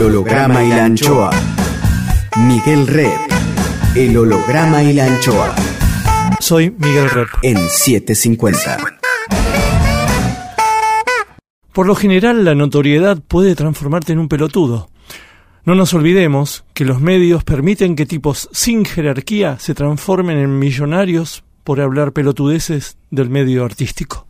El holograma y la anchoa. Miguel Rep. El holograma y la anchoa. Soy Miguel Rep. En 750. Por lo general, la notoriedad puede transformarte en un pelotudo. No nos olvidemos que los medios permiten que tipos sin jerarquía se transformen en millonarios por hablar pelotudeces del medio artístico.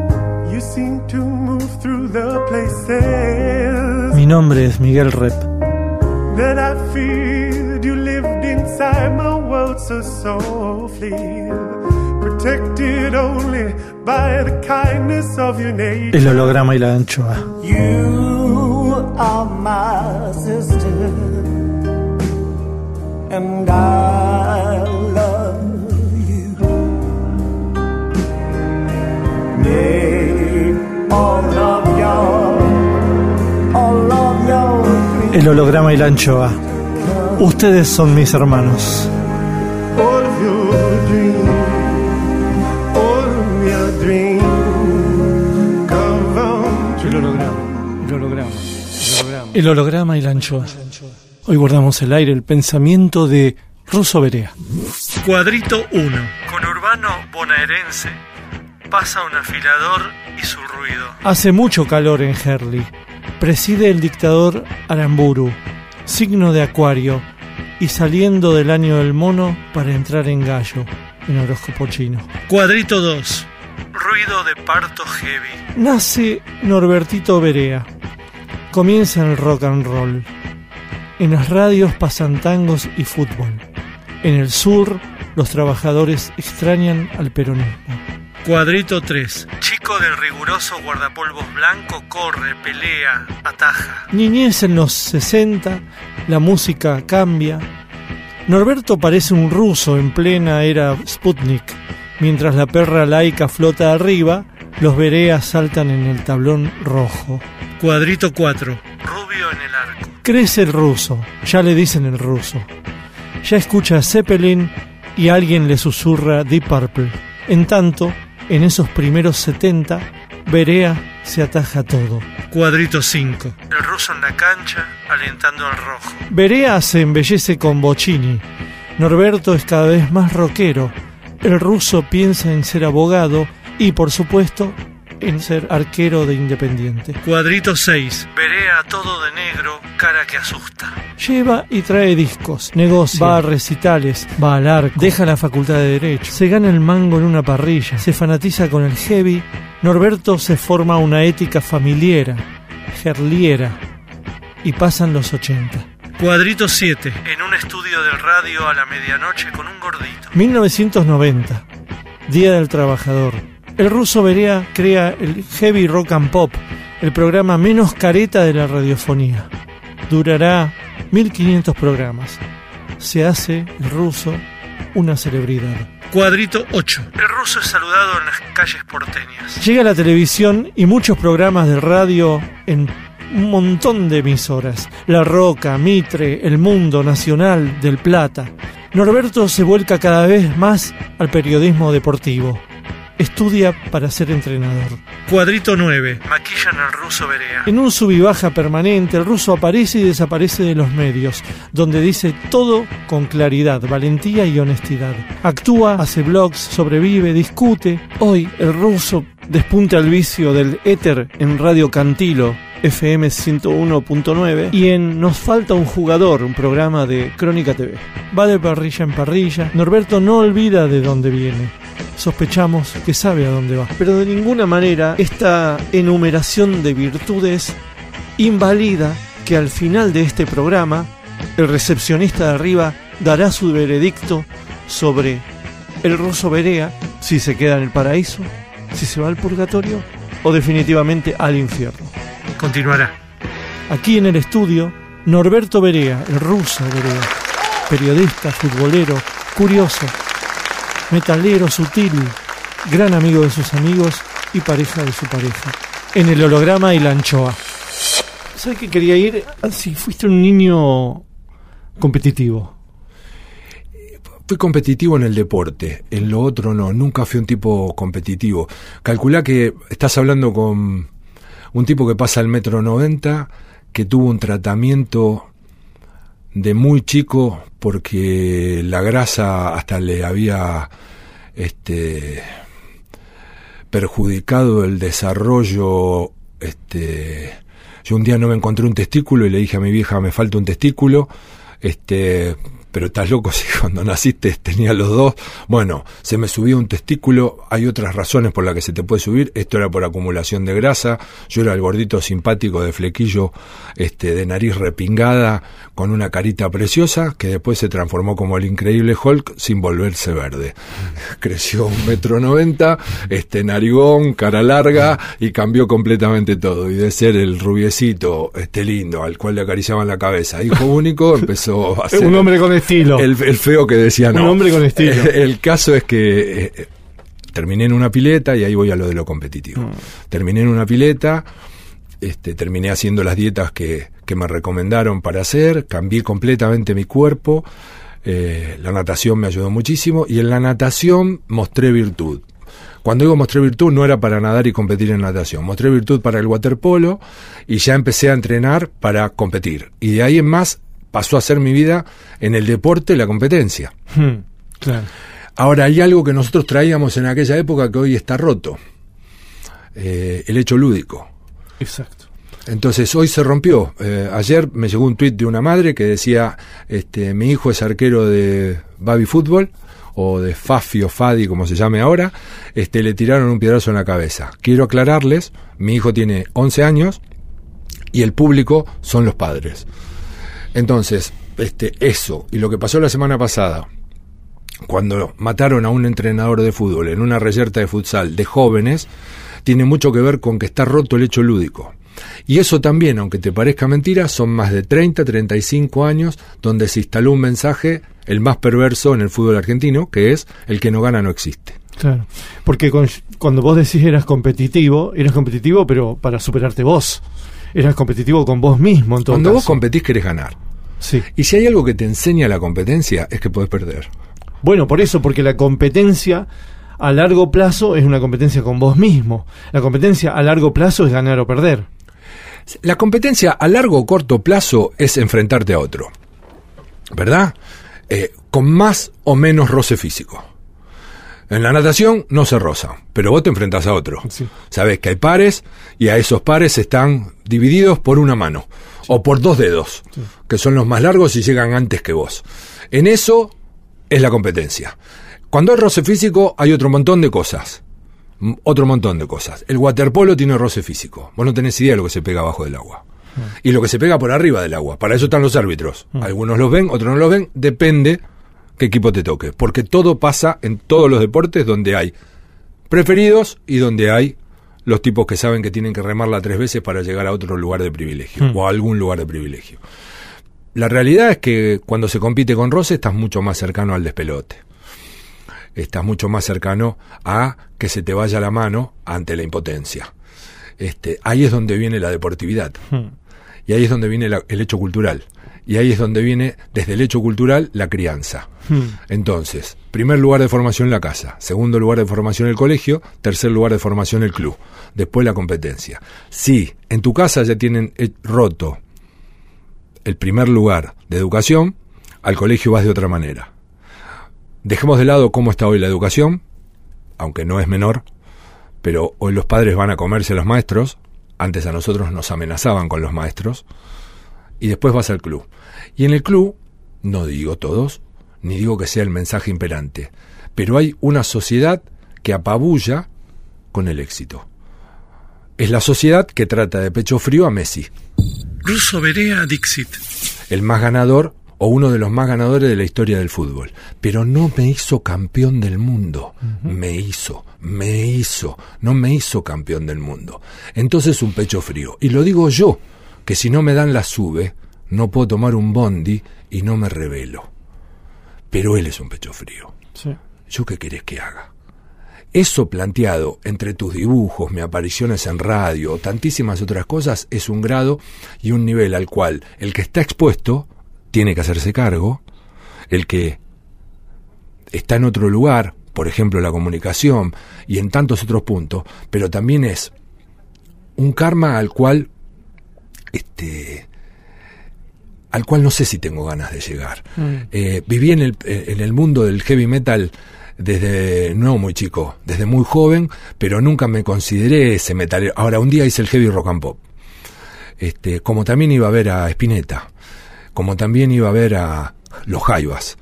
Mi nombre es Miguel Rep. El holograma y la anchoa. And I love you. all of El holograma y la anchoa. Ustedes son mis hermanos. Holograma, el holograma, el holograma. El holograma y la anchoa. Hoy guardamos el aire el pensamiento de Russo Berea. Cuadrito 1. Con Urbano bonaerense pasa un afilador y su ruido. Hace mucho calor en Herley. Preside el dictador Aramburu, signo de Acuario, y saliendo del año del mono para entrar en gallo, en horóscopo chino. Cuadrito 2. Ruido de parto heavy. Nace Norbertito Berea. Comienza el rock and roll. En las radios pasan tangos y fútbol. En el sur, los trabajadores extrañan al peronismo. Cuadrito 3. Chico del riguroso guardapolvos blanco corre, pelea, ataja. Niñez en los 60, la música cambia. Norberto parece un ruso en plena era Sputnik. Mientras la perra laica flota arriba, los vereas saltan en el tablón rojo. Cuadrito 4. Rubio en el arco. Crece el ruso, ya le dicen el ruso. Ya escucha Zeppelin y alguien le susurra Deep Purple. En tanto, en esos primeros 70, Berea se ataja todo. Cuadrito 5. El ruso en la cancha, alentando al rojo. Berea se embellece con Bocini. Norberto es cada vez más rockero. El ruso piensa en ser abogado y, por supuesto, en ser arquero de Independiente. Cuadrito 6. Berea todo de negro, cara que asusta. Lleva y trae discos, negocia, va a recitales, va al arco, deja la facultad de Derecho, se gana el mango en una parrilla, se fanatiza con el heavy. Norberto se forma una ética familiera, gerliera, y pasan los 80. Cuadrito 7. En un estudio del radio a la medianoche con un gordito. 1990. Día del Trabajador. El ruso Berea crea el Heavy Rock and Pop, el programa menos careta de la radiofonía. Durará 1500 programas. Se hace el ruso una celebridad. Cuadrito 8. El ruso es saludado en las calles porteñas. Llega la televisión y muchos programas de radio en un montón de emisoras. La Roca, Mitre, El Mundo, Nacional, Del Plata. Norberto se vuelca cada vez más al periodismo deportivo estudia para ser entrenador. Cuadrito 9. Maquillan al ruso Berea. En un sub y baja permanente, el ruso aparece y desaparece de los medios, donde dice todo con claridad, valentía y honestidad. Actúa, hace blogs, sobrevive, discute. Hoy el ruso despunta el vicio del éter en Radio Cantilo, FM 101.9 y en Nos falta un jugador, un programa de Crónica TV. Va de parrilla en parrilla, Norberto no olvida de dónde viene sospechamos que sabe a dónde va. Pero de ninguna manera esta enumeración de virtudes invalida que al final de este programa el recepcionista de arriba dará su veredicto sobre el Rosso Berea, si se queda en el paraíso, si se va al purgatorio o definitivamente al infierno. Continuará. Aquí en el estudio, Norberto Berea, el ruso Berea, periodista, futbolero, curioso, metalero sutil, gran amigo de sus amigos y pareja de su pareja. En el holograma y la anchoa. ¿Sabes que quería ir? Si fuiste un niño competitivo. Fui competitivo en el deporte, en lo otro no, nunca fui un tipo competitivo. Calculá que estás hablando con un tipo que pasa el metro 90, que tuvo un tratamiento de muy chico porque la grasa hasta le había este perjudicado el desarrollo este yo un día no me encontré un testículo y le dije a mi vieja me falta un testículo este pero estás loco si cuando naciste tenía los dos. Bueno, se me subió un testículo, hay otras razones por las que se te puede subir, esto era por acumulación de grasa, yo era el gordito simpático de flequillo, este, de nariz repingada, con una carita preciosa, que después se transformó como el increíble Hulk sin volverse verde. Creció un metro noventa, este narigón, cara larga, y cambió completamente todo. Y de ser el rubiecito, este lindo, al cual le acariciaban la cabeza, hijo único, empezó a ser... un hombre con estilo. El, feo que decía no. Un hombre con estilo. El, caso es que eh, terminé en una pileta, y ahí voy a lo de lo competitivo. Mm. Terminé en una pileta, este, terminé haciendo las dietas que, que me recomendaron para hacer, cambié completamente mi cuerpo. Eh, la natación me ayudó muchísimo y en la natación mostré virtud. Cuando digo mostré virtud no era para nadar y competir en natación, mostré virtud para el waterpolo y ya empecé a entrenar para competir. Y de ahí en más pasó a ser mi vida en el deporte, la competencia. Hmm, Ahora, hay algo que nosotros traíamos en aquella época que hoy está roto. Eh, el hecho lúdico. Exacto. Entonces hoy se rompió. Eh, ayer me llegó un tuit de una madre que decía, este, mi hijo es arquero de Babi Fútbol o de Fafi o Fadi, como se llame ahora, este, le tiraron un piedrazo en la cabeza. Quiero aclararles, mi hijo tiene 11 años y el público son los padres. Entonces, este, eso y lo que pasó la semana pasada, cuando mataron a un entrenador de fútbol en una reyerta de futsal de jóvenes, tiene mucho que ver con que está roto el hecho lúdico. Y eso también, aunque te parezca mentira, son más de 30, 35 años donde se instaló un mensaje, el más perverso en el fútbol argentino, que es el que no gana no existe. Claro, porque cuando vos decís eras competitivo, eras competitivo pero para superarte vos eras competitivo con vos mismo. En Cuando vos competís querés ganar. Sí. Y si hay algo que te enseña la competencia es que podés perder. Bueno, por eso, porque la competencia a largo plazo es una competencia con vos mismo. La competencia a largo plazo es ganar o perder. La competencia a largo o corto plazo es enfrentarte a otro. ¿Verdad? Eh, con más o menos roce físico. En la natación no se roza, pero vos te enfrentas a otro. Sabes que hay pares y a esos pares están divididos por una mano o por dos dedos, que son los más largos y llegan antes que vos. En eso es la competencia. Cuando hay roce físico hay otro montón de cosas. Otro montón de cosas. El waterpolo tiene roce físico. Vos no tenés idea de lo que se pega abajo del agua. Ah. Y lo que se pega por arriba del agua. Para eso están los árbitros. Ah. Algunos los ven, otros no los ven. Depende qué equipo te toque, porque todo pasa en todos los deportes donde hay preferidos y donde hay los tipos que saben que tienen que remarla tres veces para llegar a otro lugar de privilegio hmm. o a algún lugar de privilegio. La realidad es que cuando se compite con roce estás mucho más cercano al despelote. Estás mucho más cercano a que se te vaya la mano ante la impotencia. Este, ahí es donde viene la deportividad. Hmm. Y ahí es donde viene el hecho cultural. Y ahí es donde viene, desde el hecho cultural, la crianza. Hmm. Entonces, primer lugar de formación la casa, segundo lugar de formación el colegio, tercer lugar de formación el club, después la competencia. Si en tu casa ya tienen eh, roto el primer lugar de educación, al colegio vas de otra manera. Dejemos de lado cómo está hoy la educación, aunque no es menor, pero hoy los padres van a comerse a los maestros, antes a nosotros nos amenazaban con los maestros, y después vas al club. Y en el club, no digo todos, ni digo que sea el mensaje imperante, pero hay una sociedad que apabulla con el éxito. Es la sociedad que trata de pecho frío a Messi. Russo Berea Dixit. El más ganador o uno de los más ganadores de la historia del fútbol. Pero no me hizo campeón del mundo. Me hizo, me hizo, no me hizo campeón del mundo. Entonces un pecho frío. Y lo digo yo, que si no me dan la sube, no puedo tomar un bondi y no me revelo. Pero él es un pecho frío. ¿Yo qué querés que haga? Eso planteado entre tus dibujos, mis apariciones en radio, tantísimas otras cosas, es un grado y un nivel al cual el que está expuesto tiene que hacerse cargo, el que está en otro lugar, por ejemplo la comunicación y en tantos otros puntos, pero también es un karma al cual este al cual no sé si tengo ganas de llegar. Mm. Eh, viví en el, eh, en el mundo del heavy metal desde no muy chico, desde muy joven, pero nunca me consideré ese metal. Ahora un día hice el heavy rock and pop. Este, como también iba a ver a Spinetta como también iba a ver a los Jaivas.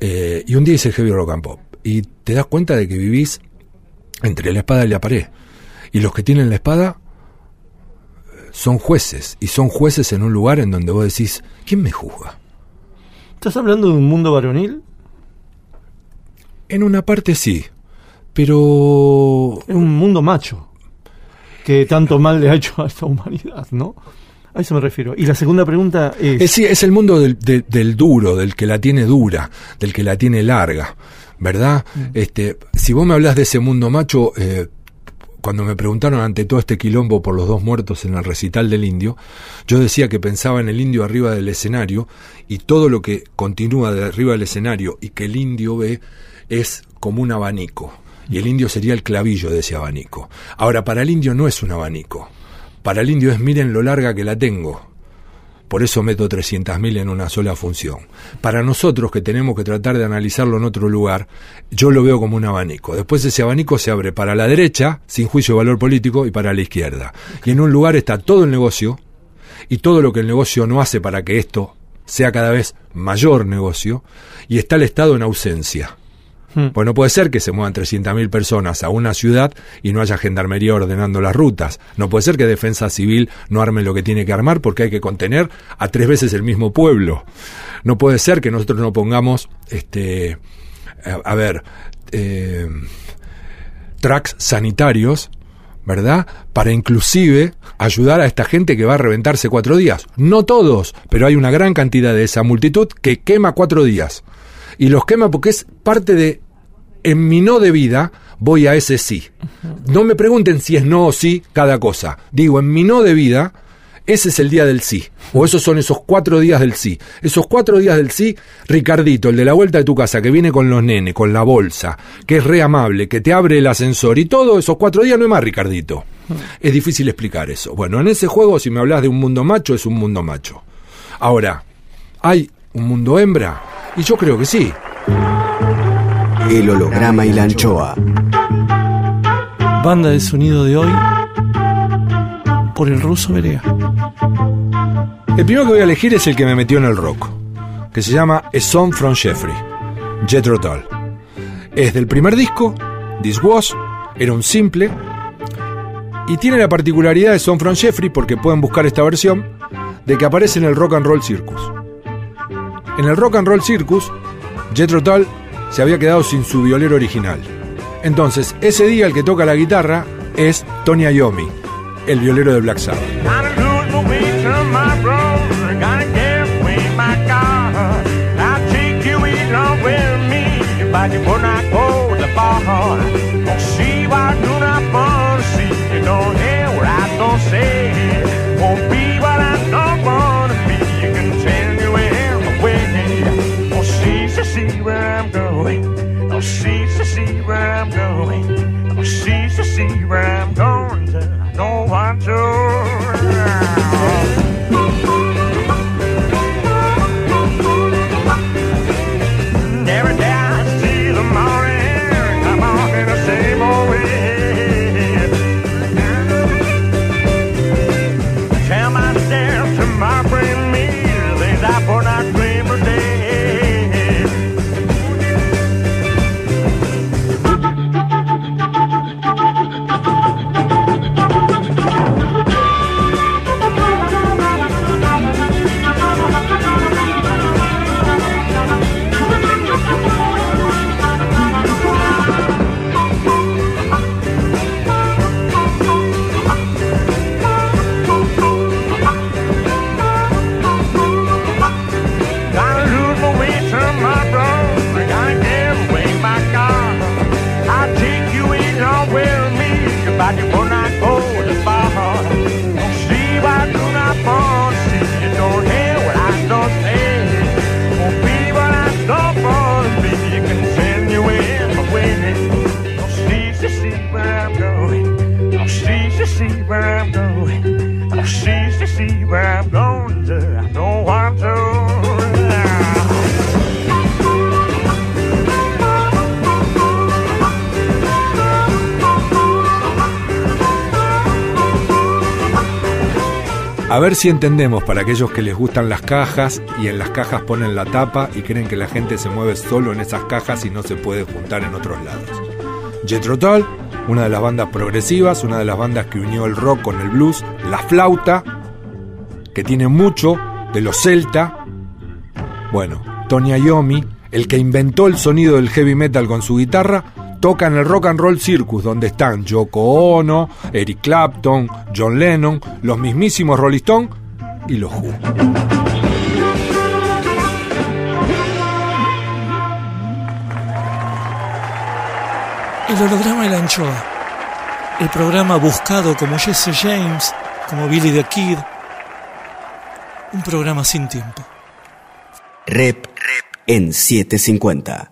Eh, y un día hice el heavy rock and pop. Y te das cuenta de que vivís entre la espada y la pared. Y los que tienen la espada son jueces. Y son jueces en un lugar en donde vos decís, ¿quién me juzga? ¿Estás hablando de un mundo varonil? En una parte sí. Pero... Es un mundo macho. Que tanto mal le ha hecho a esta humanidad, ¿no? A eso me refiero. Y la segunda pregunta es... es sí, es el mundo del, del, duro, del que la tiene dura, del que la tiene larga, ¿verdad? Mm. Este, si vos me hablas de ese mundo macho, eh, cuando me preguntaron ante todo este quilombo por los dos muertos en el recital del indio, yo decía que pensaba en el indio arriba del escenario y todo lo que continúa de arriba del escenario y que el indio ve es como un abanico. Y el indio sería el clavillo de ese abanico. Ahora, para el indio no es un abanico. Para el indio es miren lo larga que la tengo. Por eso meto 300.000 en una sola función. Para nosotros que tenemos que tratar de analizarlo en otro lugar, yo lo veo como un abanico. Después ese abanico se abre para la derecha, sin juicio de valor político, y para la izquierda. Y en un lugar está todo el negocio y todo lo que el negocio no hace para que esto sea cada vez mayor negocio, y está el Estado en ausencia. Hmm. Pues no puede ser que se muevan 300.000 personas a una ciudad y no haya gendarmería ordenando las rutas. No puede ser que Defensa Civil no arme lo que tiene que armar porque hay que contener a tres veces el mismo pueblo. No puede ser que nosotros no pongamos, este, a, ver, eh, tracks sanitarios, ¿verdad? Para inclusive ayudar a esta gente que va a reventarse cuatro días. No todos, pero hay una gran cantidad de esa multitud que quema cuatro días y los quema porque es parte de, en mi no de vida, voy a ese sí. No me pregunten si es no o sí cada cosa. Digo, en mi no de vida, ese es el día del sí. O esos son esos cuatro días del sí. Esos cuatro días del sí, Ricardito, el de la vuelta de tu casa, que viene con los nenes, con la bolsa, que es re amable, que te abre el ascensor y todo, esos cuatro días no es más, Ricardito. Es difícil explicar eso. Bueno, en ese juego, si me hablas de un mundo macho, es un mundo macho. Ahora, ¿hay un mundo hembra? Y yo creo que sí. El holograma y la anchoa. Banda de sonido de hoy por el ruso Berea. El primero que voy a elegir es el que me metió en el rock, que se llama A Song from Jeffrey, Jethro Tull. Es del primer disco, This Was, era un simple, y tiene la particularidad de Song from Jeffrey, porque pueden buscar esta versión, de que aparece en el Rock and Roll Circus. En el Rock and Roll Circus, Jethro Tull se había quedado sin su violero original. Entonces, ese día el que toca la guitarra es Tony Iommi, el violero de Black Sabbath. Si entendemos para aquellos que les gustan las cajas y en las cajas ponen la tapa y creen que la gente se mueve solo en esas cajas y no se puede juntar en otros lados. Jethro Tull, una de las bandas progresivas, una de las bandas que unió el rock con el blues, la flauta, que tiene mucho de los celta. Bueno, Tony Iommi, el que inventó el sonido del heavy metal con su guitarra, toca en el Rock and Roll Circus, donde están Yoko Ono, Eric Clapton, John Lennon, los mismísimos Rolling Stones y los Who. El holograma de la anchoa. El programa buscado como Jesse James, como Billy the Kid. Un programa sin tiempo. Rep, Rep en 750.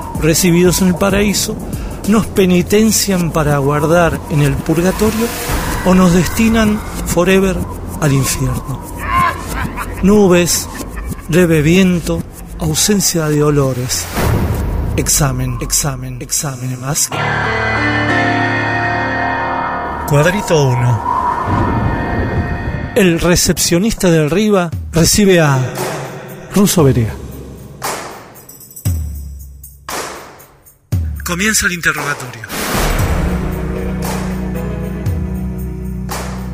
recibidos en el paraíso, nos penitencian para guardar en el purgatorio o nos destinan forever al infierno. Nubes, leve viento, ausencia de olores. Examen, examen, examen más. Cuadrito 1. El recepcionista de arriba recibe a Ruso Berea. Comienza el interrogatorio.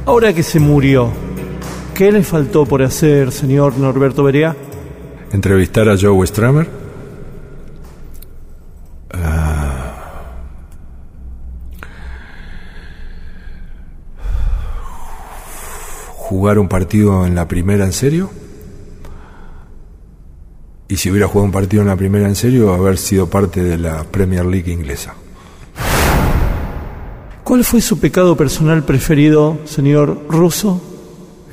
Ahora que se murió, ¿qué le faltó por hacer, señor Norberto Berea? Entrevistar a Joe Stramer. Ah. jugar un partido en la primera en serio. Y si hubiera jugado un partido en la primera en serio, haber sido parte de la Premier League inglesa. ¿Cuál fue su pecado personal preferido, señor Russo?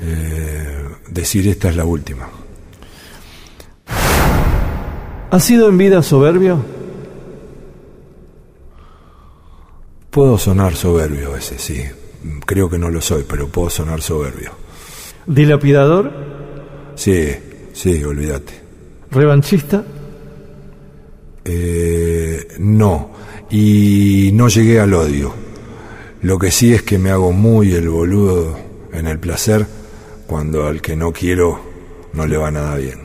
Eh, decir esta es la última. ¿Ha sido en vida soberbio? Puedo sonar soberbio ese, sí. Creo que no lo soy, pero puedo sonar soberbio. ¿Dilapidador? Sí, sí, olvídate. ¿Revanchista? Eh, no, y no llegué al odio. Lo que sí es que me hago muy el boludo en el placer cuando al que no quiero no le va nada bien.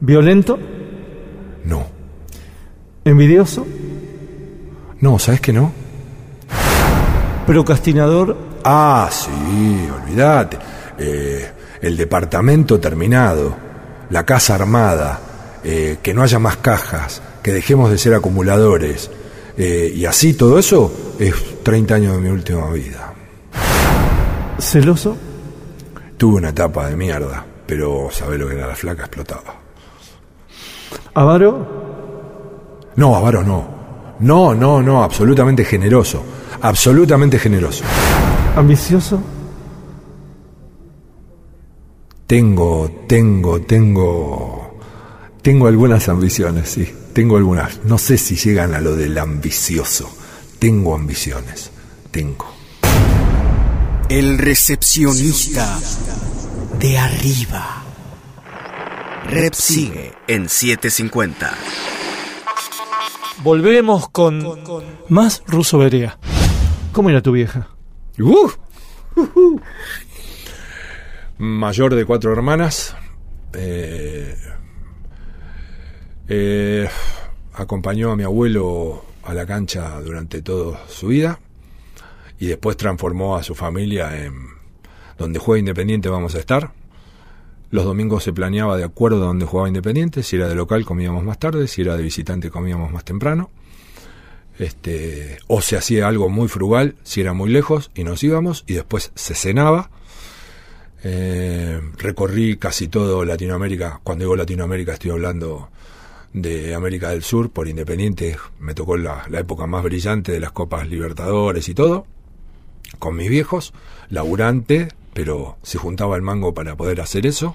¿Violento? No. ¿Envidioso? No, ¿sabes que no? ¿Procrastinador? Ah, sí, olvídate. Eh, el departamento terminado, la casa armada, eh, que no haya más cajas, que dejemos de ser acumuladores. Eh, y así todo eso es 30 años de mi última vida. ¿Celoso? Tuve una etapa de mierda, pero sabés lo que era la flaca, explotaba. ¿Avaro? No, avaro no. No, no, no, absolutamente generoso. Absolutamente generoso. ¿Ambicioso? Tengo, tengo, tengo. Tengo algunas ambiciones, sí. Tengo algunas. No sé si llegan a lo del ambicioso. Tengo ambiciones. Tengo. El recepcionista de arriba. Rep sigue en 750. Volvemos con, más Ruso Berea. ¿Cómo era tu vieja? Uh, uh, Mayor de cuatro hermanas. Eh, eh, acompañó a mi abuelo a la cancha durante toda su vida y después transformó a su familia en donde juega Independiente vamos a estar. Los domingos se planeaba de acuerdo a donde jugaba Independiente, si era de local comíamos más tarde, si era de visitante comíamos más temprano. Este, o se hacía algo muy frugal, si era muy lejos y nos íbamos y después se cenaba. Eh, recorrí casi todo Latinoamérica. Cuando digo Latinoamérica estoy hablando de América del Sur por Independiente. Me tocó la, la época más brillante de las Copas Libertadores y todo. con mis viejos, laburante, pero se juntaba el mango para poder hacer eso.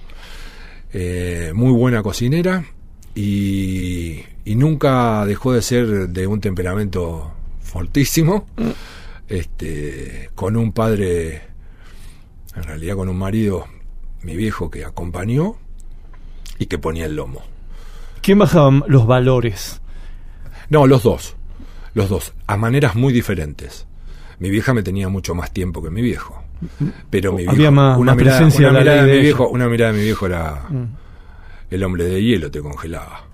Eh, muy buena cocinera y, y, nunca dejó de ser de un temperamento fortísimo. Mm. Este, con un padre, en realidad con un marido, mi viejo, que acompañó y que ponía el lomo. ¿Quién bajaba los valores? No, los dos. Los dos, a maneras muy diferentes. Mi vieja me tenía mucho más tiempo que mi viejo. Pero mi viejo, Había más, una, más mirada, presencia una, de mirada de mi viejo, una mirada de mi viejo era Mm. el hombre de hielo, te congelaba.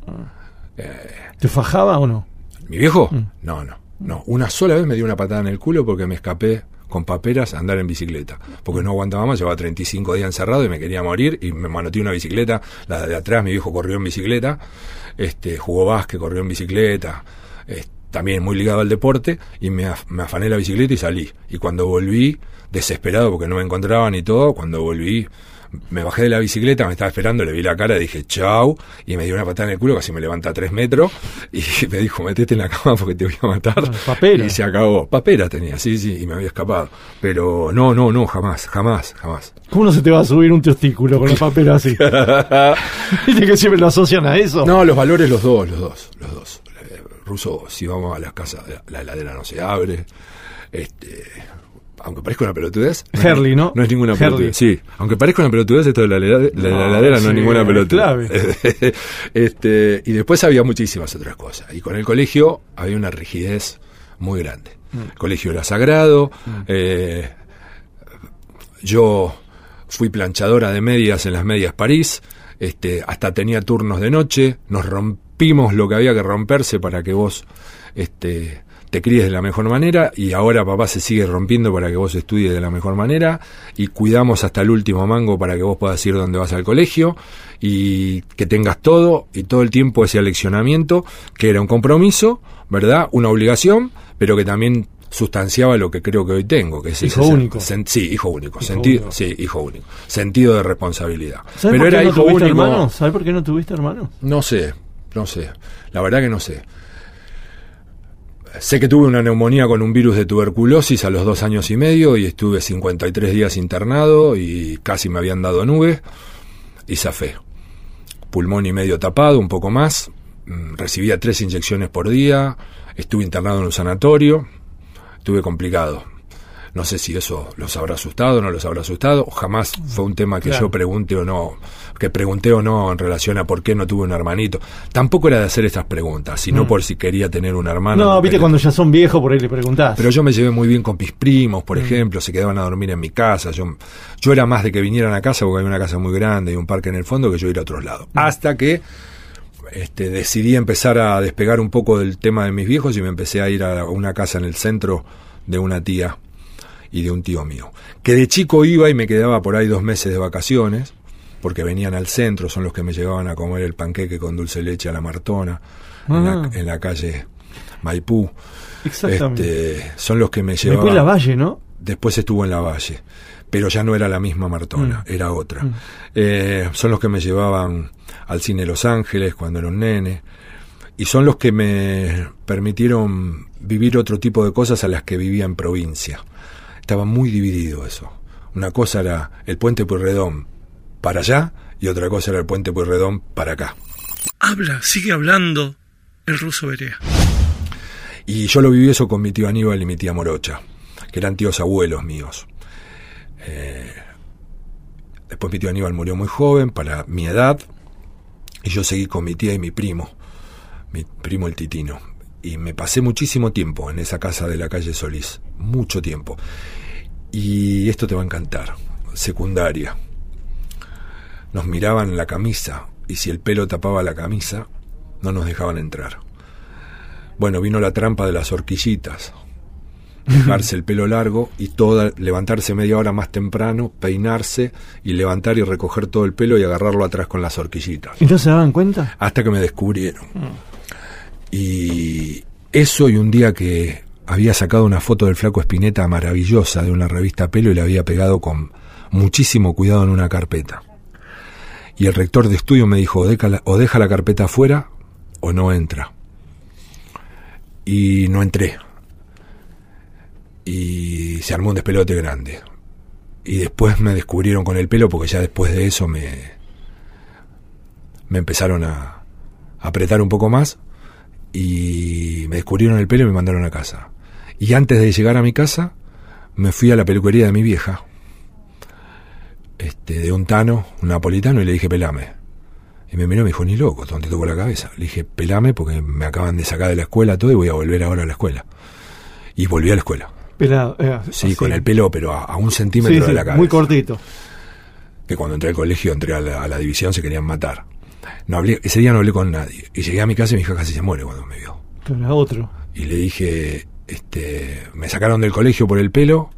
Eh, ¿Te fajaba o no? ¿Mi viejo? Mm. No, no, no. Una sola vez me dio una patada en el culo porque me escapé con paperas andar en bicicleta. Porque no aguantaba más, llevaba 35 días encerrado y me quería morir y me manoteé una bicicleta. La de atrás, mi viejo corrió en bicicleta, este, jugó básquet, corrió en bicicleta. también muy ligado al deporte y me, me afané la bicicleta y salí. Y cuando volví, desesperado porque no me encontraban y todo, cuando volví me bajé de la bicicleta, me estaba esperando, le vi la cara, dije chau, y me dio una patada en el culo, casi me levanta a tres metros, y me dijo, metete en la cama porque te voy a matar. Ah, papera. Y se acabó. Papera tenía, sí, sí, y me había escapado. Pero no, no, no, jamás, jamás, jamás. ¿Cómo no se te va a subir un testículo con el papel así? Viste que siempre lo asocian a eso. No, los valores los dos, los dos, los dos. Eh, ruso, si vamos a las casas, la heladera no se abre. Este, aunque parezca una pelotudez. Herley, ¿no? No es ninguna Herley. pelotudez. Sí, aunque parezca una pelotudez, esto de la, No, heladera no es ninguna pelotudez. clave. este, y después había muchísimas otras cosas. Y con el colegio había una rigidez muy grande. El colegio era sagrado. eh, yo fui planchadora de medias en las medias París, este, hasta tenía turnos de noche, nos rompimos lo que había que romperse para que vos este, te críes de la mejor manera y ahora papá se sigue rompiendo para que vos estudies de la mejor manera y cuidamos hasta el último mango para que vos puedas ir donde vas al colegio y que tengas todo y todo el tiempo ese aleccionamiento que era un compromiso, ¿verdad? Una obligación, pero que también sustanciaba lo que creo que hoy tengo, que es Hijo ese- único. sen- sí, hijo único. Hijo sentido, único. Sí, hijo único. Sentido de responsabilidad. ¿Sabes Pero por era qué no hijo tuviste único. hermanos? ¿Sabes por qué no tuviste hermanos? No sé, no sé. La verdad que no sé. Sé que tuve una neumonía con un virus de tuberculosis a los dos años y medio y estuve 53 días internado y casi me habían dado nubes y zafé. Pulmón y medio tapado, un poco más. Mm, Recibía tres inyecciones por día. Estuve internado en un sanatorio. Estuve complicado. No sé si eso los habrá asustado o no los habrá asustado. Jamás fue un tema que Claro. yo pregunte o no, que pregunté o no en relación a por qué no tuve un hermanito. Tampoco era de hacer estas preguntas, sino Mm. por si quería tener un hermano. No, viste cuando ya son viejos, por ahí le preguntás. Pero yo me llevé muy bien con mis primos, Mm. por ejemplo, se quedaban a dormir en mi casa. Yo, yo era más de que vinieran a casa porque había una casa muy grande y un parque en el fondo que yo ir a otros lados. Mm. Hasta que este, decidí empezar a despegar un poco del tema de mis viejos y me empecé a ir a una casa en el centro de una tía y de un tío mío. Que de chico iba y me quedaba por ahí dos meses de vacaciones, porque venían al centro, son los que me llevaban a comer el panqueque con dulce leche a la Martona, en, Ah. la, en la calle Maipú. Exactamente. Este, son los que me Después llevaban. en la Valle, ¿no? Después estuvo en la Valle, pero ya no era la misma Martona, Mm. era otra. Mm. Eh, son los que me llevaban al cine Los Ángeles cuando era un nene, y son los que me permitieron vivir otro tipo de cosas a las que vivía en provincia. Estaba muy dividido eso. Una cosa era el puente Pueyrredón para allá y otra cosa era el puente Pueyrredón para acá. Habla, sigue hablando el ruso Berea. Y yo lo viví eso con mi tío Aníbal y mi tía Morocha, que eran tíos abuelos míos. Eh, después mi tío Aníbal murió muy joven, para mi edad, y yo seguí con mi tía y mi primo, mi primo el Titino. Y me pasé muchísimo tiempo en esa casa de la calle Solís, mucho tiempo. Y esto te va a encantar, secundaria. Nos miraban la camisa, y si el pelo tapaba la camisa, no nos dejaban entrar. Bueno, vino la trampa de las horquillitas. Dejarse el pelo largo y toda, levantarse media hora más temprano, peinarse y levantar y recoger todo el pelo y agarrarlo atrás con las horquillitas. ¿Y no se daban cuenta? Hasta que me descubrieron. Y eso y un día que había sacado una foto del flaco Espineta maravillosa de una revista Pelo y la había pegado con muchísimo cuidado en una carpeta. Y el rector de estudio me dijo, o deja la, carpeta afuera o no entra. Y no entré. y se armó un despelote grande. Y después me descubrieron con el pelo porque ya después de eso me, me empezaron a apretar un poco más y me descubrieron el pelo y me mandaron a casa. Y antes de llegar a mi casa, me fui a la peluquería de mi vieja, este, de un tano, un napolitano, y le dije, pelame. Y me miró y me dijo, ni loco, ¿dónde te tocó la cabeza? Le dije, pelame porque me acaban de sacar de la escuela todo y voy a volver ahora a la escuela. Y volví a la escuela. Pelado, eh, sí, con el pelo, pero a, un centímetro de la cabeza. Muy cortito. Que cuando entré al colegio, entré a la, división, se querían matar. No hablé, ese día no hablé con nadie. Y llegué a mi casa y mi hija casi se muere cuando me vio. Era otro. Y le dije, este, me sacaron del colegio por el pelo.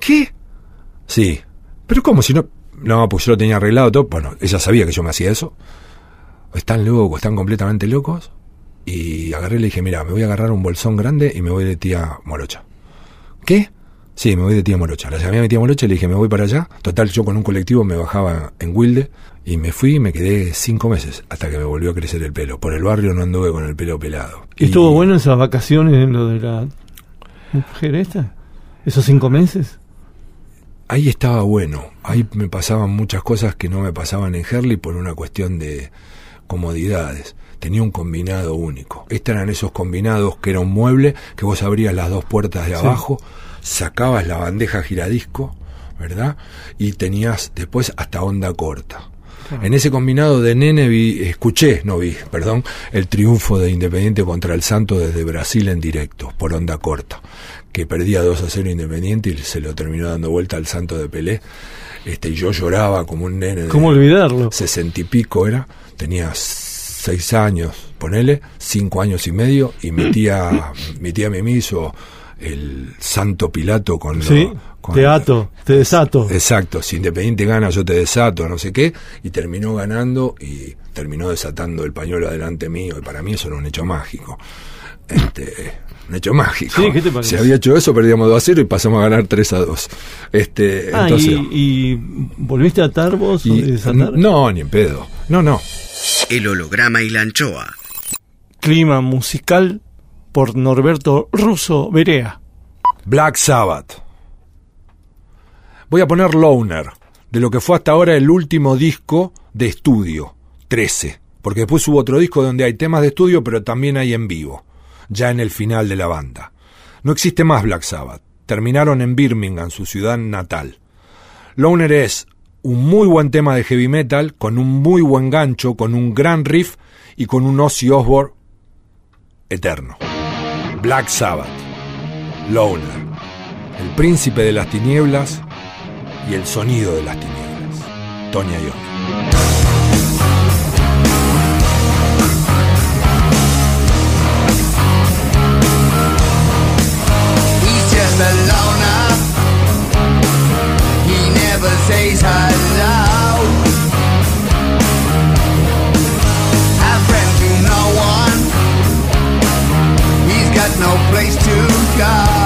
¿Qué? Sí. Pero ¿cómo? Si no... No, pues yo lo tenía arreglado todo. Bueno, ella sabía que yo me hacía eso. Están locos, están completamente locos. Y agarré y le dije, mira, me voy a agarrar un bolsón grande y me voy de tía Morocha. ¿Qué? Sí, me voy de tía Morocha. La llamé a mi tía Morocha y le dije, me voy para allá. Total, yo con un colectivo me bajaba en Wilde y me fui y me quedé cinco meses hasta que me volvió a crecer el pelo. Por el barrio no anduve con el pelo pelado. ¿Y, estuvo bueno esas vacaciones en lo de la mujer esta? ¿Esos cinco meses? ahí estaba bueno. Ahí me pasaban muchas cosas que no me pasaban en Herley por una cuestión de comodidades. Tenía un combinado único. Estos eran esos combinados que era un mueble que vos abrías las dos puertas de abajo, sacabas la bandeja giradisco, ¿verdad? Y tenías después hasta onda corta. En ese combinado de nene vi, escuché, no vi, perdón, el triunfo de Independiente contra el Santo desde Brasil en directo, por onda corta que perdía 2 a 0 Independiente y se lo terminó dando vuelta al Santo de Pelé. Este, y yo lloraba como un nene. ¿Cómo olvidarlo? Sesenta y pico era, tenía seis años, ponele, cinco años y medio, y mi tía, mi tía hizo el Santo Pilato con... Sí, te ato, te desato. Exacto, si Independiente gana yo te desato, no sé qué, y terminó ganando y terminó desatando el pañuelo adelante mío, y para mí eso era un hecho mágico. Este, un hecho mágico. Si había hecho eso, perdíamos 2 a 0 y pasamos a ganar 3 a 2. Este, ah, y, volviste a atar vos? no, ni en pedo. No, no. El holograma y la anchoa. Clima musical por Norberto Russo Berea. Black Sabbath. Voy a poner Loner, de lo que fue hasta ahora el último disco de estudio, 13. Porque después hubo otro disco donde hay temas de estudio, pero también hay en vivo ya en el final de la banda. No existe más Black Sabbath. Terminaron en Birmingham, su ciudad natal. Loner es un muy buen tema de heavy metal, con un muy buen gancho, con un gran riff y con un Ozzy Osbourne eterno. Black Sabbath, Loner, el príncipe de las tinieblas y el sonido de las tinieblas. Tonya Iommi. says hello. ficar.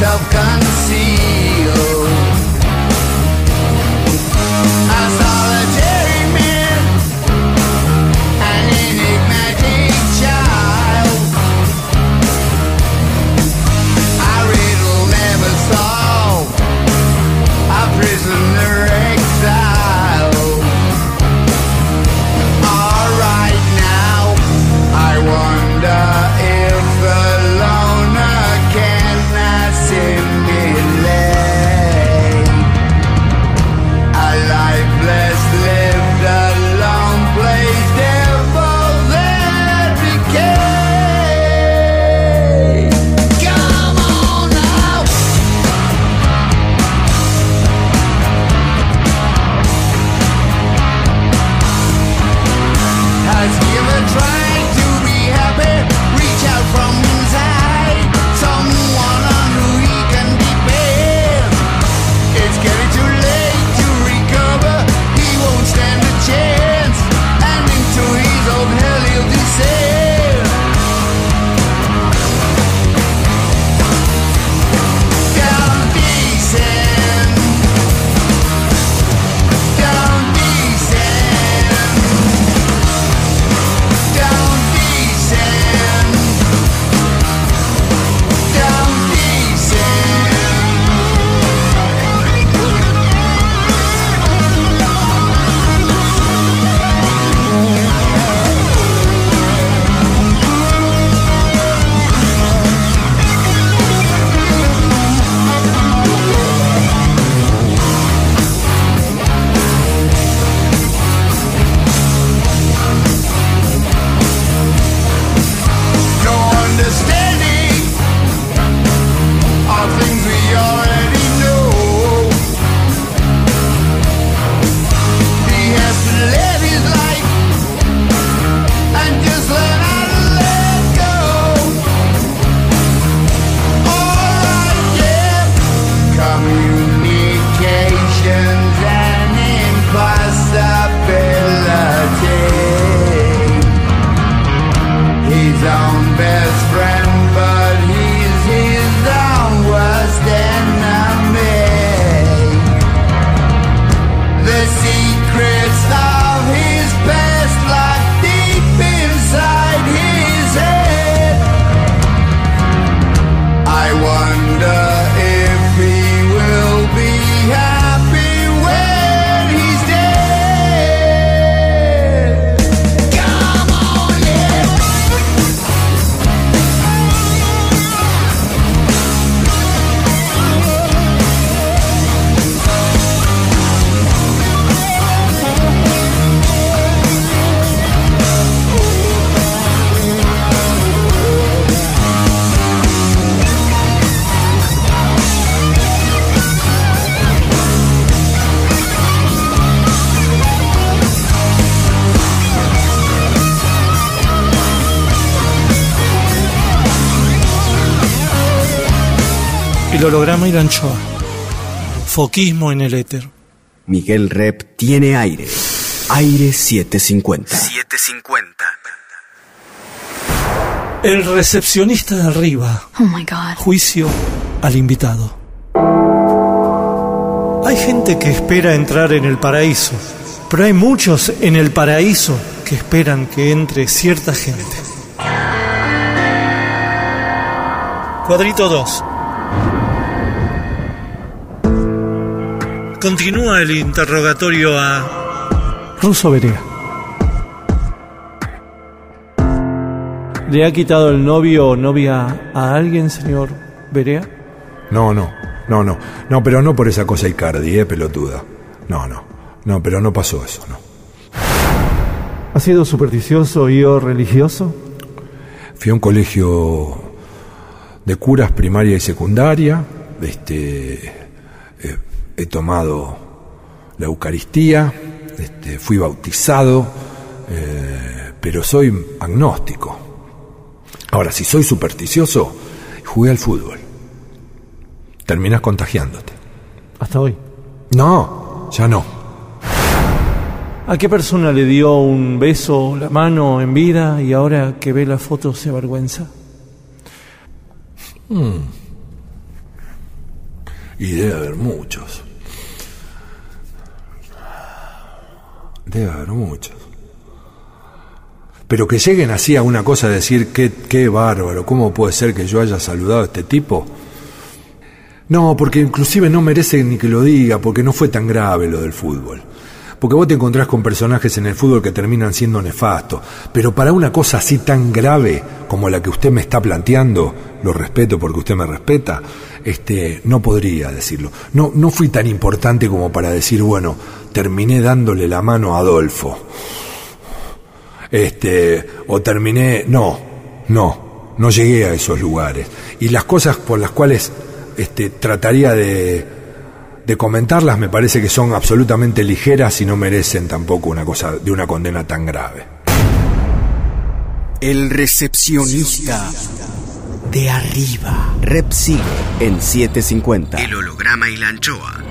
self-control holograma y la anchoa. Foquismo en el éter. Miguel Rep tiene aire. Aire 750. 750. El recepcionista de arriba. Oh my God. Juicio al invitado. Hay gente que espera entrar en el paraíso, pero hay muchos en el paraíso que esperan que entre cierta gente. Cuadrito 2. Continúa el interrogatorio a Ruso Berea. ¿Le ha quitado el novio o novia a alguien, señor Berea? No, no, no, no. No, pero no por esa cosa Icardi, eh, pelotuda. No, no. No, pero no pasó eso, no. ¿Ha sido supersticioso y o religioso? Fui a un colegio de curas primaria y secundaria. Este, he tomado la Eucaristía, este, fui bautizado, eh, pero soy agnóstico. Ahora, si soy supersticioso, jugué al fútbol. Terminas contagiándote. Hasta hoy. No, ya no. ¿A qué persona le dio un beso, la mano en vida y ahora que ve la foto se avergüenza? Hmm. Y debe haber muchos. Debe haber muchos. Pero que lleguen así a una cosa, decir, qué, qué bárbaro, ¿cómo puede ser que yo haya saludado a este tipo? No, porque inclusive no merece ni que lo diga, porque no fue tan grave lo del fútbol. Porque vos te encontrás con personajes en el fútbol que terminan siendo nefastos. Pero para una cosa así tan grave como la que usted me está planteando, lo respeto porque usted me respeta, este, no podría decirlo. No, no fui tan importante como para decir, bueno, terminé dándole la mano a Adolfo. Este, o terminé, no, no, no llegué a esos lugares. Y las cosas por las cuales este, trataría de, de comentarlas me parece que son absolutamente ligeras y no merecen tampoco una cosa de una condena tan grave. El recepcionista de arriba. Rep sigue en 750. El holograma y la anchoa.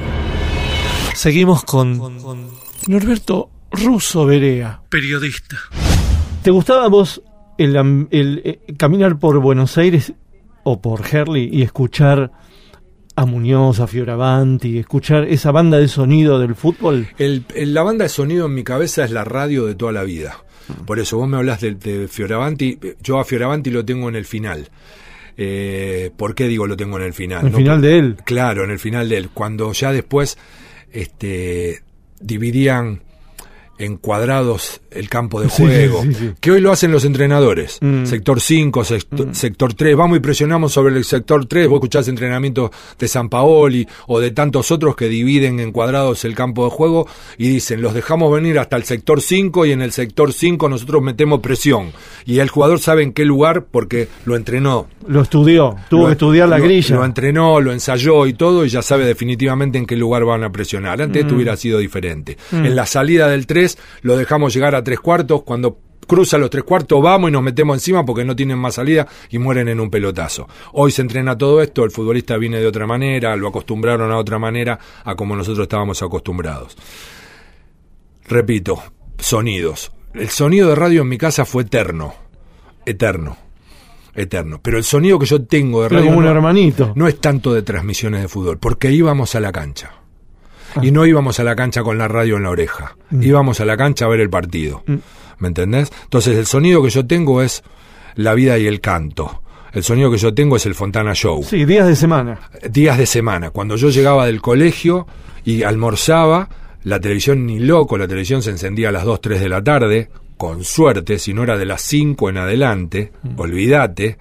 Seguimos con Norberto Russo Berea, periodista. ¿Te gustaba a vos el, am- el, eh, caminar por Buenos Aires o por Herley y escuchar a Muñoz, a Fioravanti, escuchar esa banda de sonido del fútbol? El, el- la banda de sonido en mi cabeza es la radio de toda la vida. Por eso vos me hablas de, de Fioravanti. Yo a Fioravanti lo tengo en el final. Eh, ¿Por qué digo lo tengo en el final? El No final de él. Claro, en el final de él. Cuando ya después este, dividían en cuadrados el campo de juego, sí, sí. que hoy lo hacen los entrenadores. Mm. Sector 5, sector, sector 3, vamos y presionamos sobre el sector 3, vos escuchás entrenamientos de San Paoli o de tantos otros que dividen en cuadrados el campo de juego y dicen, los dejamos venir hasta el sector 5 y en el sector 5 nosotros metemos presión. Y el jugador sabe en qué lugar porque lo entrenó, Lo estudió, tuvo lo- que estudiar la lo- grilla. Lo entrenó, lo ensayó y todo, y ya sabe definitivamente en qué lugar van a presionar. Antes Mm. esto hubiera sido diferente. En la salida del 3 lo dejamos llegar a tres cuartos. Cuando cruza los tres cuartos vamos y nos metemos encima porque no tienen más salida y mueren en un pelotazo. Hoy se entrena todo esto, el futbolista viene de otra manera, lo acostumbraron a otra manera a como nosotros estábamos acostumbrados. Repito, sonidos. El sonido de radio en mi casa fue eterno. Eterno. Eterno. Pero el sonido que yo tengo de radio como un no- hermanito. no es tanto de transmisiones de fútbol, porque íbamos a la cancha. Ah. Y no íbamos a la cancha con la radio en la oreja. Mm. Íbamos a la cancha a ver el partido. ¿Me entendés? Entonces el sonido que yo tengo es la vida y el canto. El sonido que yo tengo es el Fontana Show. Sí, días de semana. Días de semana. Cuando yo llegaba del colegio y almorzaba, la televisión ni loco, la televisión se encendía a las 2, 3 de la tarde, con suerte, si no era de las 5 en adelante, olvídate.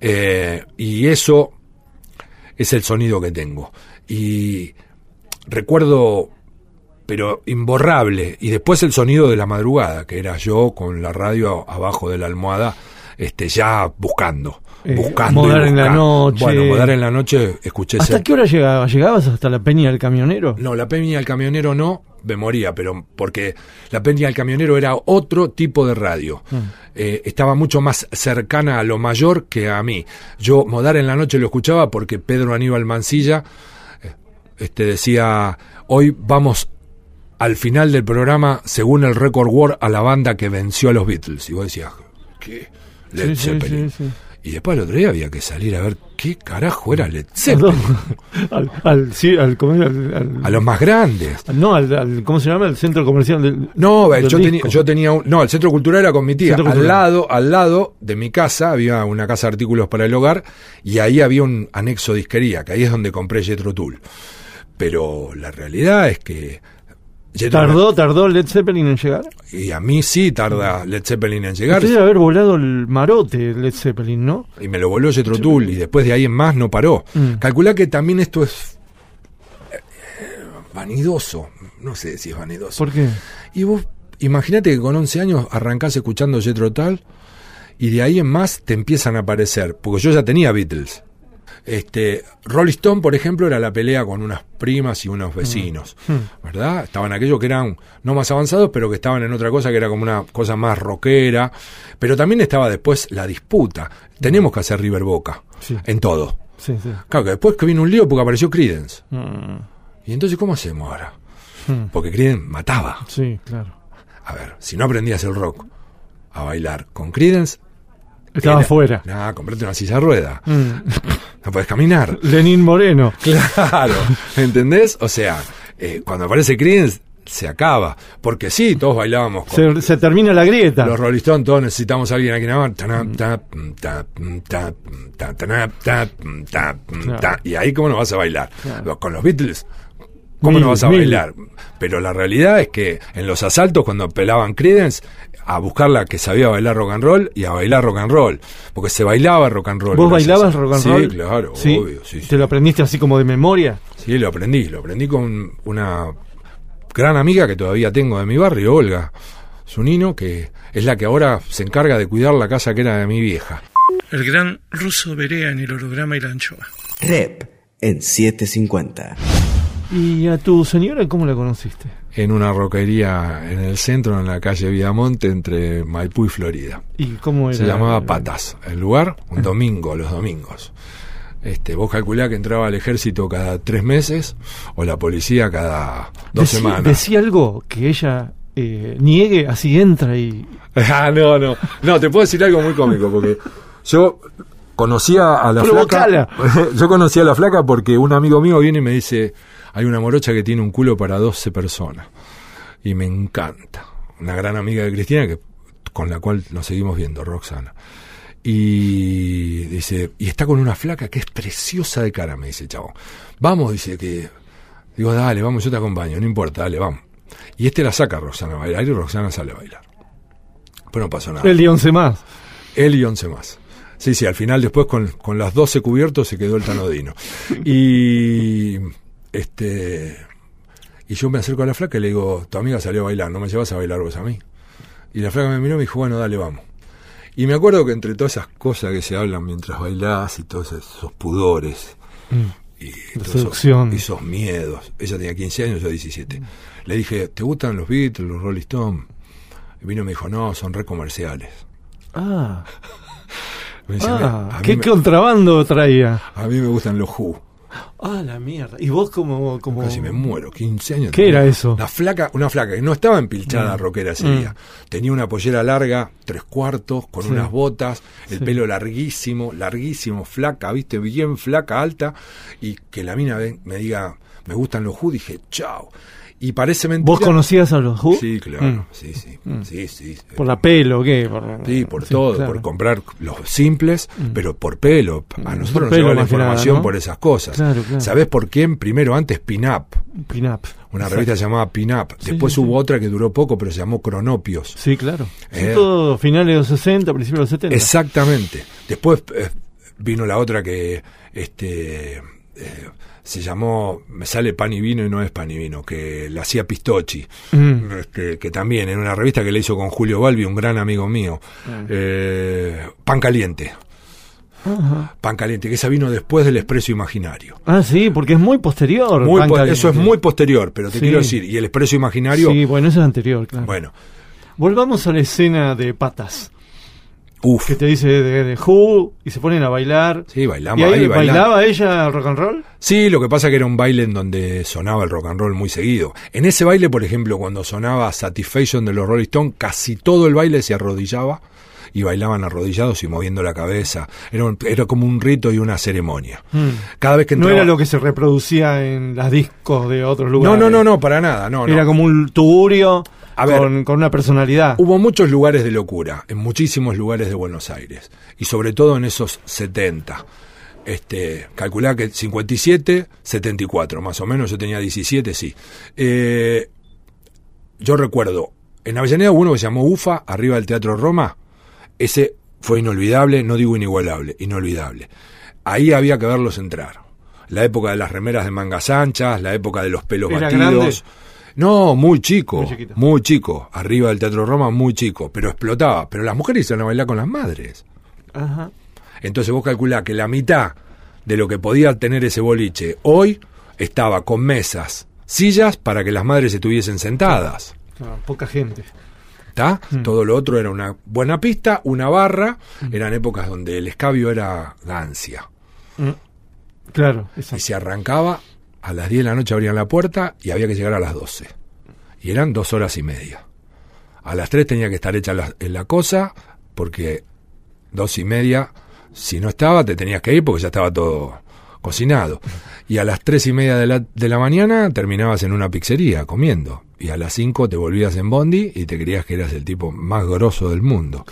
Eh, y eso es el sonido que tengo. Y recuerdo, pero imborrable, y después el sonido de la madrugada, que era yo con la radio abajo de la almohada, este, ya buscando. Eh, buscando. Modar en la noche. Bueno, Modar en la noche, escuché ¿Hasta ese- qué hora llegabas? ¿Llegabas hasta la peña del camionero? No, la peña del camionero no, me moría, pero porque la peña del camionero era otro tipo de radio. Mm. Eh, estaba mucho más cercana a lo mayor que a mí. Yo, Modar en la noche lo escuchaba porque Pedro Aníbal Mancilla este, decía, hoy vamos al final del programa, según el Record War, a la banda que venció a los Beatles. Y vos decías, ¿qué? Led Sí, Zeppelin. sí, sí. Y después el otro día había que salir a ver qué carajo era Led Zeppelin. al, al, sí, al. Al- A los más grandes. no, al, ¿cómo se llama? El centro comercial del... No, del yo, tenía, yo tenía un, no, el centro cultural era con mi tía. Al lado, al lado de mi casa había una casa de artículos para el hogar y ahí había un anexo disquería, que ahí es donde compré Jetro Tool. Pero la realidad es que Jethro- ¿Tardó, tardó Led Zeppelin en llegar? y a mí sí tarda Led Zeppelin en llegar Usted debe haber volado el marote Led Zeppelin, ¿no? y me lo voló Jetro Tool y después de ahí en más no paró. Mm. Calculá que también esto es eh, vanidoso, no sé si es vanidoso. ¿Por qué? Y vos, imagínate que con 11 años arrancás escuchando Jetro Tal y de ahí en más te empiezan a aparecer, porque yo ya tenía Beatles. Este, Rolling Stone, por ejemplo, era la pelea con unas primas y unos vecinos, Mm. ¿verdad? Estaban aquellos que eran no más avanzados, pero que estaban en otra cosa que era como una cosa más rockera. Pero también estaba después la disputa. Tenemos que hacer River Boca Sí. en todo. Sí, sí. Claro que después que vino un lío porque apareció Creedence. Mm, Y entonces, ¿cómo hacemos ahora? mm. Porque Creedence mataba. Sí, claro. A ver, si no aprendías el rock a bailar con Creedence, Estaba era- afuera. Nah, comprate una silla rueda. Mm. No puedes caminar. Lenín Moreno. Claro, ¿entendés? O sea, eh, cuando aparece Creedence se acaba. Porque sí, todos bailábamos con Se, se termina la grieta. los Rolling Stones, todos necesitamos a alguien a quien amar. Tanap, tap, tap, tap, ta, tanap, tap, tap, Claro. ta. Y ahí, ¿cómo no vas a bailar? Claro. Con los Beatles, ¿cómo Mil, no vas a mil. bailar? Pero la realidad es que en los asaltos, cuando pelaban Creedence, a buscar la que sabía bailar rock and roll y a bailar rock and roll. Porque se bailaba rock and roll. ¿Vos bailabas rock and sí, roll? claro, ¿Sí? obvio. Sí, ¿Te sí. lo aprendiste así como de memoria? Sí, lo aprendí. Lo aprendí con una gran amiga que todavía tengo de mi barrio, Olga Zunino, que es la que ahora se encarga de cuidar la casa que era de mi vieja. El gran ruso Berea en el holograma y la anchoa. Rep en 750. ¿Y a tu señora cómo la conociste? En una roquería en el centro, en la calle Viamonte, entre Maipú y Florida. ¿Y cómo era? Se llamaba Patas. El lugar, un domingo, los domingos. Este, vos calculá que entraba al ejército cada tres meses o la policía cada dos Decí- semanas. Decía algo que ella eh, niegue, así entra y... Ah, no, no. No, te puedo decir algo muy cómico, porque yo conocía a la Provocala. flaca. Yo conocía a la flaca porque un amigo mío viene y me dice, hay una morocha que tiene un culo para 12 personas. Y me encanta. Una gran amiga de Cristina que con la cual nos seguimos viendo, Roxana. Y dice, y está con una flaca que es preciosa de cara, me dice chabón. Vamos, dice que. Digo, dale, vamos, yo te acompaño, no importa, dale, vamos. Y este la saca a Roxana a bailar y Roxana sale a bailar. Pero no pasó nada. El y once más. Él y once más. Sí, sí, al final después con, con las 12 cubiertos se quedó el tanodino. Y este y yo me acerco a la flaca y le digo, tu amiga salió a bailar, ¿no me llevas a bailar vos a mí? Y la flaca me miró y me dijo, bueno, dale, vamos. Y me acuerdo que entre todas esas cosas que se hablan mientras bailás y todos esos pudores y, todos seducción. esos, esos miedos, ella tenía 15 años, yo 17. Le dije, ¿te gustan los Beatles, los Rolling Stones? Y vino y me dijo, no, son re comerciales. Ah, Me dice, ah a, mí ¿qué me, contrabando traía? a mí me gustan los Who. Ah, la mierda. ¿Y vos como...? como... Casi me muero, 15 años. ¿Qué era eso? Una flaca, una flaca que no estaba empilchada rockera ese Mm. día. Tenía una pollera larga, tres cuartos, con Sí. unas botas, el Sí. pelo larguísimo, larguísimo, flaca, viste, bien flaca, alta, y que la mina me diga, me gustan los Who, dije, chao. Y parece mentira. ¿Vos conocías a los Who? Sí, claro, Mm. sí, sí, Mm. sí, sí. ¿Por la pelo o qué? Por, Sí, por sí, todo, claro. por comprar los simples, pero por pelo. A Mm, nosotros por nos llegaba la nada, información ¿no? por esas cosas. Claro, claro. ¿Sabés por quién? Primero, antes Pin-Up, Pin-up. una Exacto. revista llamada Pin-Up. Sí, Después sí, hubo sí. otra que duró poco, pero se llamó Cronopios. Sí, claro. Eh. Todo finales de los 60, principios de los 70. Exactamente. Después eh, vino la otra que este eh, se llamó, me sale Pan y Vino y no es Pan y Vino, que la hacía Pistocchi, Mm. este, que también en una revista que le hizo con Julio Balbi, un gran amigo mío, Mm. eh, Pan Caliente, Ajá. Pan Caliente, que esa vino después del Expreso Imaginario. Ah, sí, porque es muy posterior. Muy Pan po- Caliente. eso es muy posterior, pero te Sí. quiero decir, y el Expreso Imaginario, Sí, bueno, eso es anterior, claro. bueno, Volvamos a la escena de patas. Uff, Que te dice de, de Who y se ponen a bailar. sí, bailamos ¿Y ahí ahí, bailamos. bailaba ella rock and roll? Sí, lo que pasa que era un baile en donde sonaba el rock and roll muy seguido. En ese baile, por ejemplo, cuando sonaba Satisfaction de los Rolling Stones, casi todo el baile se arrodillaba y bailaban arrodillados y moviendo la cabeza. Era, un- era como un rito y una ceremonia. Cada vez que Mm. No entraba... era lo que se reproducía en las discos de otros no, lugares. no, no, no, para nada. No, no. Era como un tugurio A ver. con, con una personalidad. Hubo muchos lugares de locura, en muchísimos lugares de Buenos Aires, y sobre todo en esos 70. Este, calculá que 57, 74, más o menos, yo tenía 17, sí. Eh, yo recuerdo, en Avellaneda hubo uno que se llamó UFA, arriba del Teatro Roma, ese fue inolvidable, no digo inigualable, inolvidable. Ahí había que verlos entrar. La época de las remeras de mangas anchas, la época de los pelos ¿Era batidos. grande? No, muy chico, Muy chiquito. muy chico. Arriba del Teatro Roma, muy chico, pero explotaba. Pero las mujeres iban a bailar con las madres. Ajá. Entonces vos calculás que la mitad de lo que podía tener ese boliche hoy estaba con mesas, sillas para que las madres estuviesen sentadas. Claro, poca gente. ¿Está? Mm. Todo lo otro era una buena pista, una barra. Eran épocas donde el escabio era gancia. Mm. Claro, Y exacto. se arrancaba a las 10 de la noche, abrían la puerta y había que llegar a las 12. Y eran dos horas y media. A las 3 tenía que estar hecha la, en la cosa, porque dos y media, si no estaba, te tenías que ir porque ya estaba todo cocinado. Y a las tres y media de la, de la mañana terminabas en una pizzería comiendo. Y a las 5 te volvías en Bondi y te creías que eras el tipo más grosso del mundo.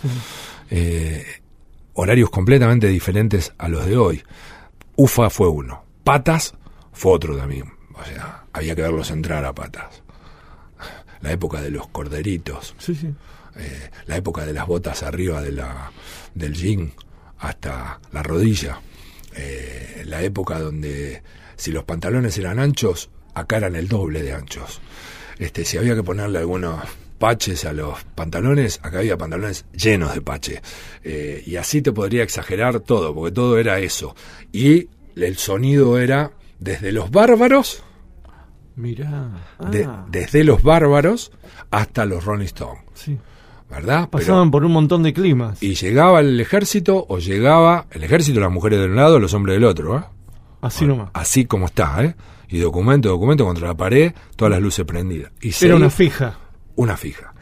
Eh, horarios completamente diferentes a los de hoy. UFA fue uno. Patas fue otro también. O sea, había que verlos entrar a patas. La época de los corderitos, Sí, sí. eh, la época de las botas arriba de la, del jean hasta la rodilla, eh, la época donde si los pantalones eran anchos, acá eran el doble de anchos. Este, si había que ponerle algunos paches a los pantalones, acá había pantalones llenos de pache. Eh, y así te podría exagerar todo, porque todo era eso. Y el sonido era desde los bárbaros, Mirá. de- Ah, desde los bárbaros hasta los Rolling Stones, sí. ¿verdad? Pero- Pasaban por un montón de climas. y llegaba el ejército o llegaba el ejército, las mujeres de un lado, los hombres del otro, ¿eh? Así nomás. Así como está, ¿eh? Y documento, documento contra la pared, todas las luces prendidas. Y se Era una iba- fija. una fija.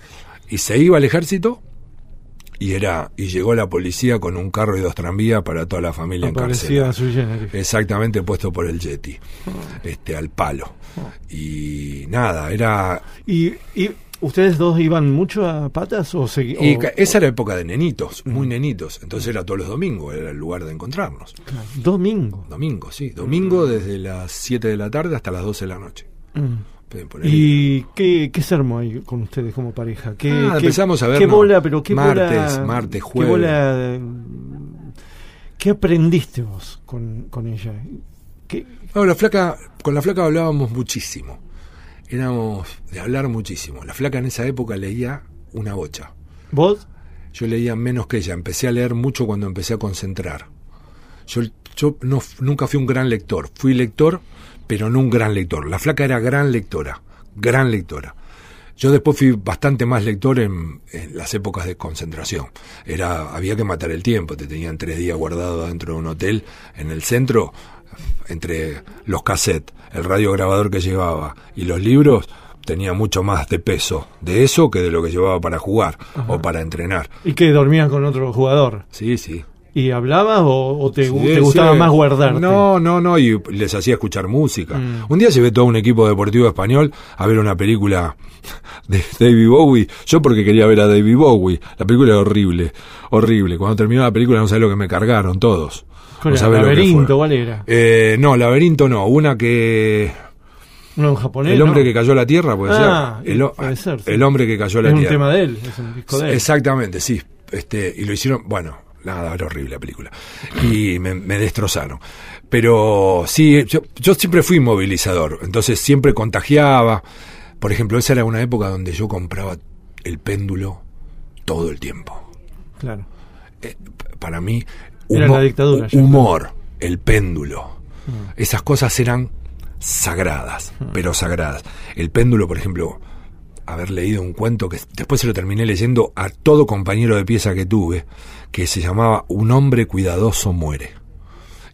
Y se iba al ejército y era y llegó la policía con un carro y dos tranvías para toda la familia Aparecía generis. Exactamente puesto por el Yeti, este al palo. Y nada, era ¿Y, ¿Y ustedes dos iban mucho a patas o segui- y o- esa era época de nenitos, muy nenitos. Entonces era todos los domingos, era el lugar de encontrarnos. Claro, Domingo. Domingo, sí. Domingo desde las 7 de la tarde hasta las 12 de la noche. Mm. Pueden poner- ¿Y qué, qué se armó ahí con ustedes como pareja? ¿Qué, Ah, qué- empezamos a ¿Qué vernos bola, pero qué martes, bola, martes, qué jueves. bola, ¿Qué aprendiste vos con, con ella? ¿Qué, No, la flaca, con la flaca hablábamos muchísimo. Éramos de hablar muchísimo. La flaca en esa época leía una bocha. ¿Vos? Yo leía menos que ella. Empecé a leer mucho cuando empecé a concentrar. Yo, yo no, nunca fui un gran lector. Fui lector, pero no un gran lector. La flaca era gran lectora. Gran lectora. Yo después fui bastante más lector en, en las épocas de concentración. Era, había que matar el tiempo. Te tenían tres días guardado dentro de un hotel en el centro, entre los cassettes, el radiograbador que llevaba y los libros. Tenía mucho más de peso de eso que de lo que llevaba para jugar o para entrenar. ¿Y que dormías con otro jugador? Sí, sí. ¿Y hablabas o, o te, gu- Sí, te gustaba sí. más guardarte? No, no, no, y les hacía escuchar música. Mm. Un día llevé todo un equipo deportivo español a ver una película de David Bowie. Yo porque quería ver a David Bowie. La película era horrible, horrible. Cuando terminó la película no sabés lo que me cargaron todos. ¿Cuál No era? sabés ¿Laberinto? ¿Cuál era? Eh, no, laberinto no. Una que... ¿Uno en japonés? El hombre no? que cayó a la tierra, puede Ah, ser. El, puede ser, sí. el hombre que cayó a la Es un tierra. tema de él, es un disco de él. Exactamente, sí. Este, y lo hicieron, bueno, nada, era horrible la película. Y me, me destrozaron. Pero sí, yo, yo siempre fui movilizador, entonces siempre contagiaba. Por ejemplo, esa era una época donde yo compraba el péndulo todo el tiempo. Claro. Eh, para mí, Era la dictadura ya. humor, el péndulo, Mm. esas cosas eran sagradas, pero sagradas. El péndulo, por ejemplo, haber leído un cuento que después se lo terminé leyendo a todo compañero de pieza que tuve, que se llamaba Un hombre cuidadoso muere.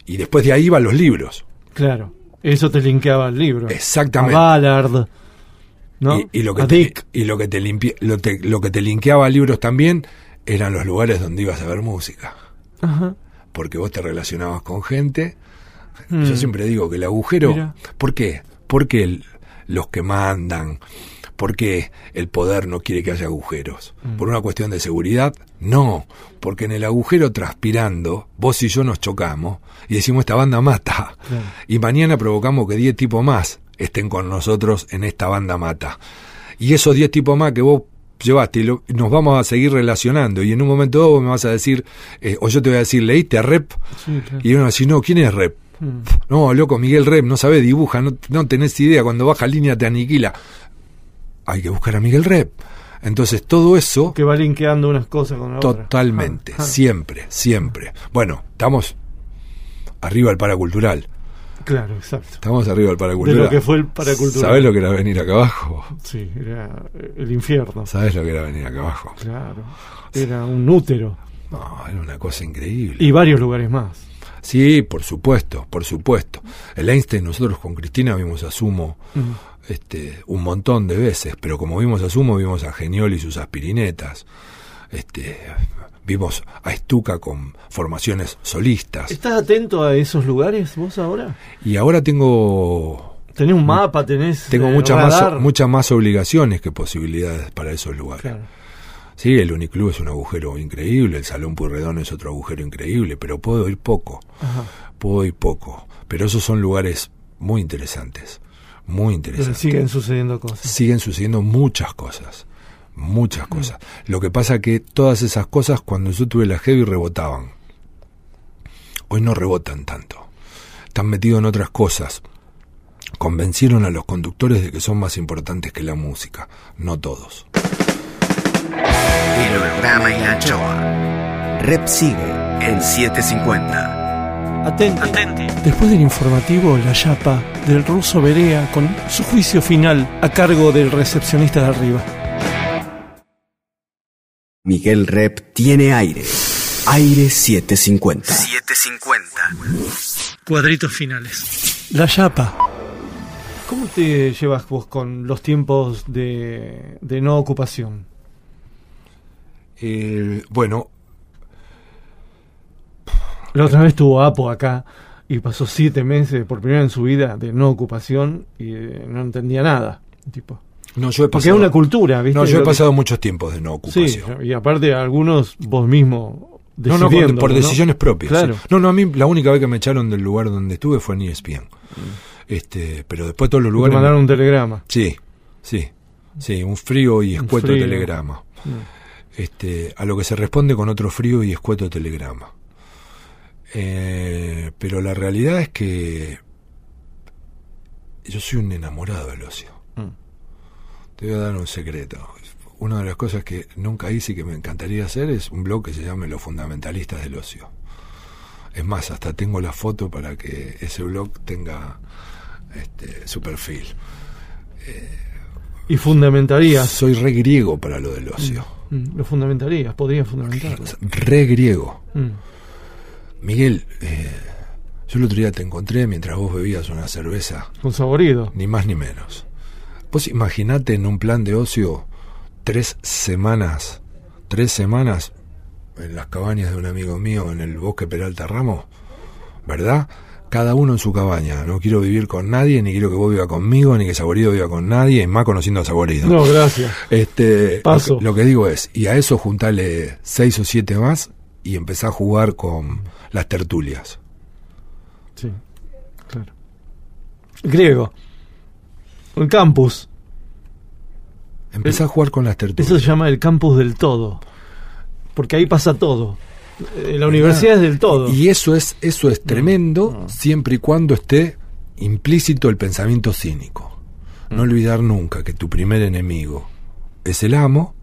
Y después de ahí iban los libros. Claro. Eso te linkeaba al libro. Exactamente. A Ballard. ¿no? Y, y lo que a te, Dick. y lo que te limpia- lo, te- lo que te linkeaba a libros también eran los lugares donde ibas a ver música. Ajá. Porque vos te relacionabas con gente. Mm. Yo siempre digo que el agujero. Mira. ¿Por qué? Porque el- los que mandan. Porque el poder no quiere que haya agujeros. Mm. ¿Por una cuestión de seguridad? No. Porque en el agujero transpirando, vos y yo nos chocamos y decimos esta banda mata. Claro. Y mañana provocamos que 10 tipos más estén con nosotros en esta banda mata. Y esos 10 tipos más que vos llevaste, lo- nos vamos a seguir relacionando. Y en un momento dado vos me vas a decir, eh, o yo te voy a decir, ¿leíste a Rep? Sí, claro. Y uno va a decir, no, ¿quién es Rep? Mm. No, loco, Miguel Rep, no sabe, dibuja, no, no tenés idea, cuando baja línea te aniquila. Hay que buscar a Miguel Rep. Entonces todo eso, Que va linkeando unas cosas con la otra. totalmente, Ah, siempre, siempre. Bueno, estamos arriba del paracultural. Claro, exacto. Estamos arriba del De paracultural. lo que fue el paracultural. ¿Sabes lo que era venir acá abajo? Sí, era el infierno. ¿Sabes lo que era venir acá abajo? Claro. Era un útero. No, era una cosa increíble. Y varios lugares más. Sí, por supuesto, por supuesto. El Einstein, nosotros con Cristina vimos a Sumo este, un montón de veces, pero como vimos a Sumo, vimos a Geniol y sus aspirinetas. Este, vimos a Estuca con formaciones solistas. ¿Estás atento a esos lugares vos ahora? Y ahora tengo Tenés un mapa, tenés. tengo eh, muchas más, muchas más obligaciones que posibilidades para esos lugares. Claro. Sí, el Uniclub es un agujero increíble, el Salón Purredón es otro agujero increíble, pero puedo ir poco, Ajá. puedo ir poco. Pero esos son lugares muy interesantes, muy Pero interesantes. siguen sucediendo cosas. Siguen sucediendo muchas cosas, muchas cosas. Lo que pasa que todas esas cosas cuando yo tuve la heavy rebotaban. Hoy no rebotan tanto. Están metidos en otras cosas. Convencieron a los conductores de que son más importantes que la música. No todos. El holograma y la anchoa. Rep sigue. En 750. Atenti. Después del informativo, la chapa del ruso Berea con su juicio final a cargo del recepcionista de arriba. Miguel Rep tiene aire. Aire 750. 750. Cuadritos finales. La chapa. ¿Cómo te llevas vos con los tiempos de, de no ocupación? Eh, bueno, La otra vez tuvo Apo acá y pasó siete meses por primera vez en su vida de no ocupación y eh, no entendía nada. Tipo. no, yo he Porque es pasado, una cultura, ¿viste? no, yo he que- pasado muchos tiempos de no Sí, ocupación. y aparte algunos vos mismo No, no, por, por ¿no? decisiones propias. Claro. sí. No, no, a mí la única vez que me echaron del lugar donde estuve fue en ESPN. Este, pero después todos los Te lugares... mandaron un telegrama. Sí, sí, sí, un frío y Un escueto frío. telegrama. Mm. Este, a lo que se responde con otro frío y escueto telegrama. Eh, pero la realidad es que yo soy un enamorado del ocio. Mm. Te voy a dar un secreto. Una de las cosas que nunca hice y que me encantaría hacer es un blog que se llame Los Fundamentalistas del Ocio. Es más, hasta tengo la foto para que ese blog tenga este, su perfil. Y fundamentarías. Soy re griego para lo del ocio. Mm, Lo fundamentarías, podrías fundamentarlo. Re griego. Mm. Miguel, eh, yo el otro día te encontré mientras vos bebías una cerveza, Con saborido. ni más ni menos. Vos imaginate en un plan de ocio tres semanas, tres semanas en las cabañas de un amigo mío en el bosque Peralta Ramos, ¿verdad? Cada uno en su cabaña. No quiero vivir con nadie, ni quiero que vos viva conmigo, ni que Saborido viva con nadie, y más conociendo a Saborido. No, gracias. Este, lo Paso. que, lo que digo es, y a eso juntale seis o siete más y empezá a jugar con las tertulias. Sí, claro. Griego. El campus. Empezá a jugar con las tertulias. Eso se llama el campus del todo. Porque ahí pasa todo. Eh, la universidad es del todo. Y eso es, eso es tremendo siempre y cuando esté implícito el pensamiento cínico. No olvidar nunca que tu primer enemigo es el amo,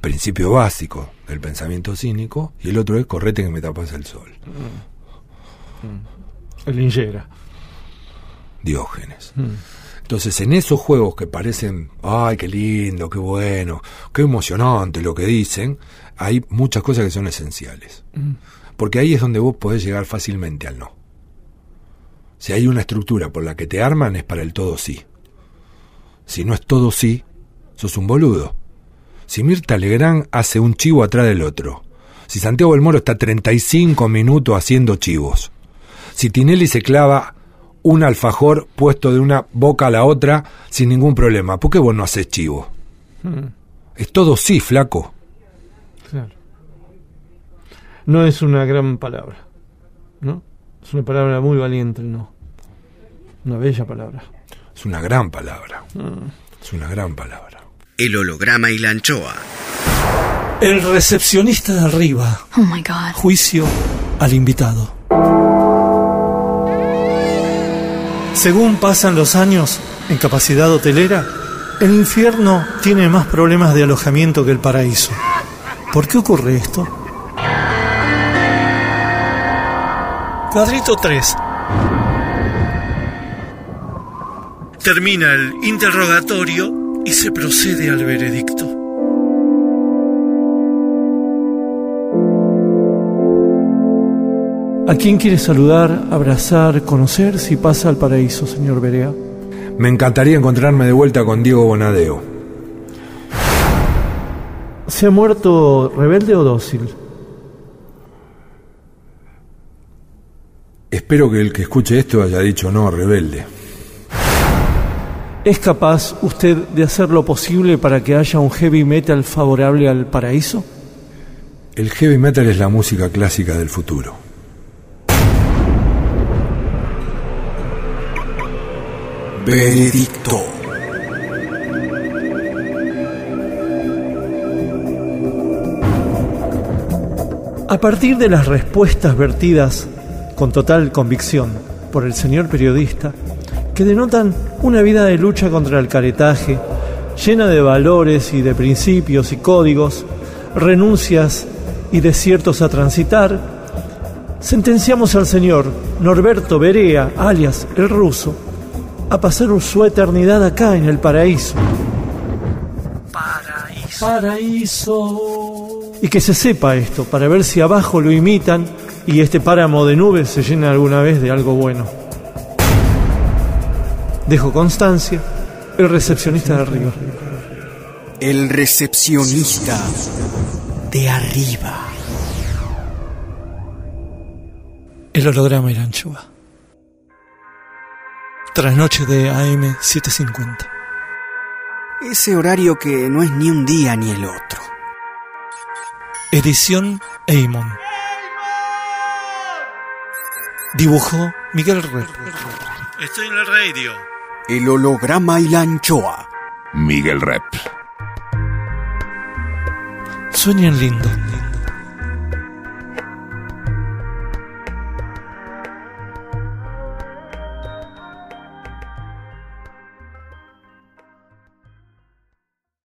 principio básico del pensamiento cínico, y el otro es correte que me tapas el sol. El Ingera. Diógenes. Entonces, en esos juegos que parecen, ay, qué lindo, qué bueno, qué emocionante lo que dicen, hay muchas cosas que son esenciales. Porque ahí es donde vos podés llegar fácilmente al no. Si hay una estructura por la que te arman es para el todo sí. Si no es todo sí, sos un boludo. Si Mirta Legrand hace un chivo atrás del otro. Si Santiago del Moro está 35 minutos haciendo chivos. Si Tinelli se clava un alfajor puesto de una boca a la otra sin ningún problema. ¿Por qué vos no haces chivo? Es todo sí, flaco. No es una gran palabra, ¿no? Es una palabra muy valiente, no. Una bella palabra. Es una gran palabra. Es una gran palabra. El holograma y la anchoa. El recepcionista de arriba. Oh my God. Juicio al invitado. Según pasan los años en capacidad hotelera, el infierno tiene más problemas de alojamiento que el paraíso. ¿Por qué ocurre esto? Cuadrito 3. Termina el interrogatorio y se procede al veredicto. ¿A quién quiere saludar, abrazar, conocer si pasa al paraíso, señor Berea? Me encantaría encontrarme de vuelta con Diego Bonadeo. ¿Se ha muerto rebelde o dócil? Espero que el que escuche esto haya dicho no, rebelde. ¿Es capaz usted de hacer lo posible para que haya un heavy metal favorable al paraíso? El heavy metal es la música clásica del futuro. Veredicto. A partir de las respuestas vertidas con total convicción por el señor periodista, que denotan una vida de lucha contra el caretaje, llena de valores y de principios y códigos, renuncias y desiertos a transitar, sentenciamos al señor Norberto Berea, alias el ruso, a pasar su eternidad acá en el paraíso. Paraíso. Paraíso. Y que se sepa esto, para ver si abajo lo imitan y este páramo de nubes se llena alguna vez de algo bueno. Dejo constancia, el recepcionista de arriba. El recepcionista de arriba. El holograma y la anchoa. Trasnoche de AM 750. Ese horario que no es ni un día ni el otro. Edición Eamon. Dibujó Miguel Rep. Estoy en el radio. El holograma y la anchoa. Miguel Rep. Sueñen lindo.